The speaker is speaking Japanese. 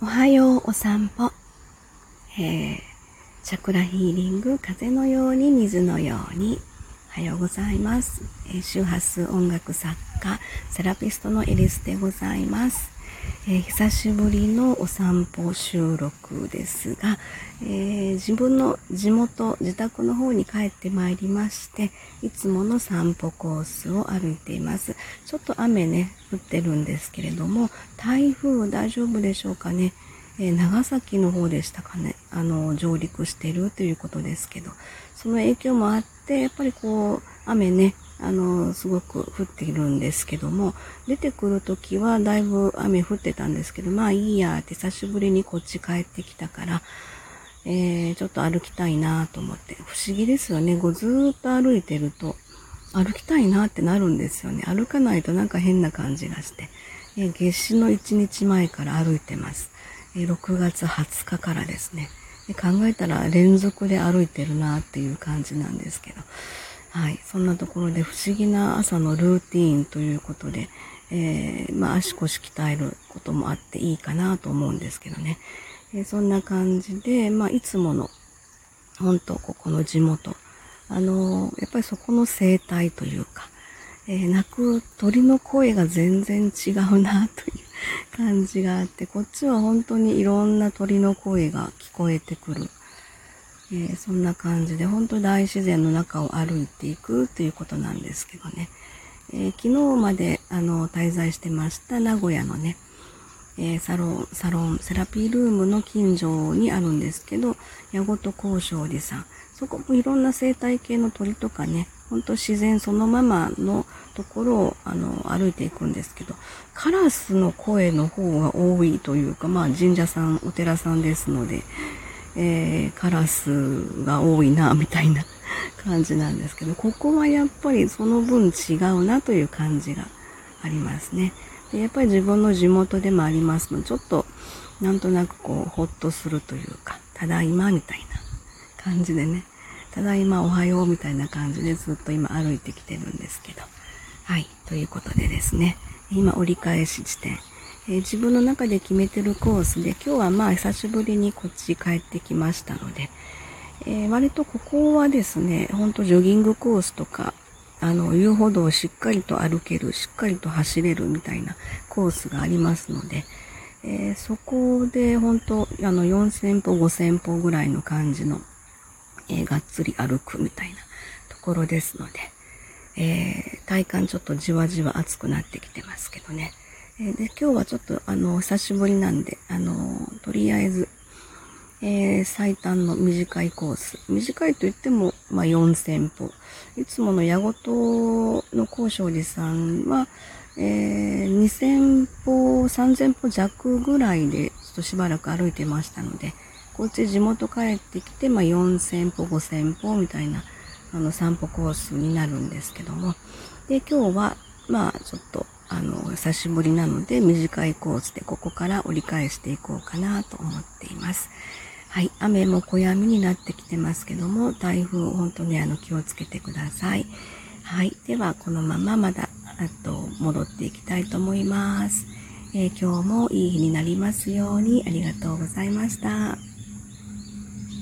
おはようお散歩。えー、チャクラヒーリング、風のように水のように。おはようございます。え、周波数音楽作家、セラピストのエリスでございます。えー、久しぶりのお散歩収録ですが、えー、自分の地元、自宅の方に帰ってまいりまして、いつもの散歩コースを歩いています。ちょっと雨ね、降ってるんですけれども、台風大丈夫でしょうかね。えー、長崎の方でしたかね、あの、上陸してるということですけど、その影響もあって、やっぱりこう、雨ね、あの、すごく降っているんですけども、出てくるときはだいぶ雨降ってたんですけど、まあいいやって久しぶりにこっち帰ってきたから、えー、ちょっと歩きたいなと思って、不思議ですよね。ずっと歩いてると、歩きたいなってなるんですよね。歩かないとなんか変な感じがして、えー、夏至の1日前から歩いてます。6月20日からですねで。考えたら連続で歩いてるなっていう感じなんですけど、はい。そんなところで不思議な朝のルーティーンということで、えー、まあ足腰鍛えることもあっていいかなと思うんですけどね。えー、そんな感じで、まあいつもの、本当ここの地元、あのー、やっぱりそこの生態というか、えー、鳴く鳥の声が全然違うなという感じがあって、こっちは本当にいろんな鳥の声が聞こえてくる。えー、そんな感じで本当大自然の中を歩いていくということなんですけどね、えー、昨日まであの滞在してました名古屋のね、えー、サロン、サロン、セラピールームの近所にあるんですけど、矢ごと交渉寺さん。そこもいろんな生態系の鳥とかね、ほんと自然そのままのところをあの歩いていくんですけど、カラスの声の方が多いというか、まあ神社さん、お寺さんですので、えー、カラスが多いな、みたいな 感じなんですけど、ここはやっぱりその分違うなという感じがありますね。で、やっぱり自分の地元でもありますので、ちょっとなんとなくこう、ほっとするというか、ただいまみたいな感じでね、ただいまおはようみたいな感じでずっと今歩いてきてるんですけど。はい。ということでですね、今折り返し地点。えー、自分の中で決めてるコースで、今日はまあ久しぶりにこっち帰ってきましたので、えー、割とここはですね、ほんとジョギングコースとか、あの、遊歩道をしっかりと歩ける、しっかりと走れるみたいなコースがありますので、えー、そこで本当あの、4000歩、5000歩ぐらいの感じの、え、がっつり歩くみたいなところですので、えー、体感ちょっとじわじわ暑くなってきてますけどね。えで、今日はちょっと、あの、久しぶりなんで、あの、とりあえず、えー、最短の短いコース。短いと言っても、まあ、4000歩。いつもの矢ごとの高尚寺さんは、えー、2000歩、3000歩弱ぐらいで、ちょっとしばらく歩いてましたので、こっち地元帰ってきて、まあ、4000歩、5000歩みたいな、あの、散歩コースになるんですけども。で、今日は、まあ、ちょっと、あの、久しぶりなので短いコースでここから折り返していこうかなと思っています。はい。雨も小やみになってきてますけども、台風、本当にあの、気をつけてください。はい。では、このまままだ、あと、戻っていきたいと思います。えー、今日もいい日になりますように、ありがとうございました。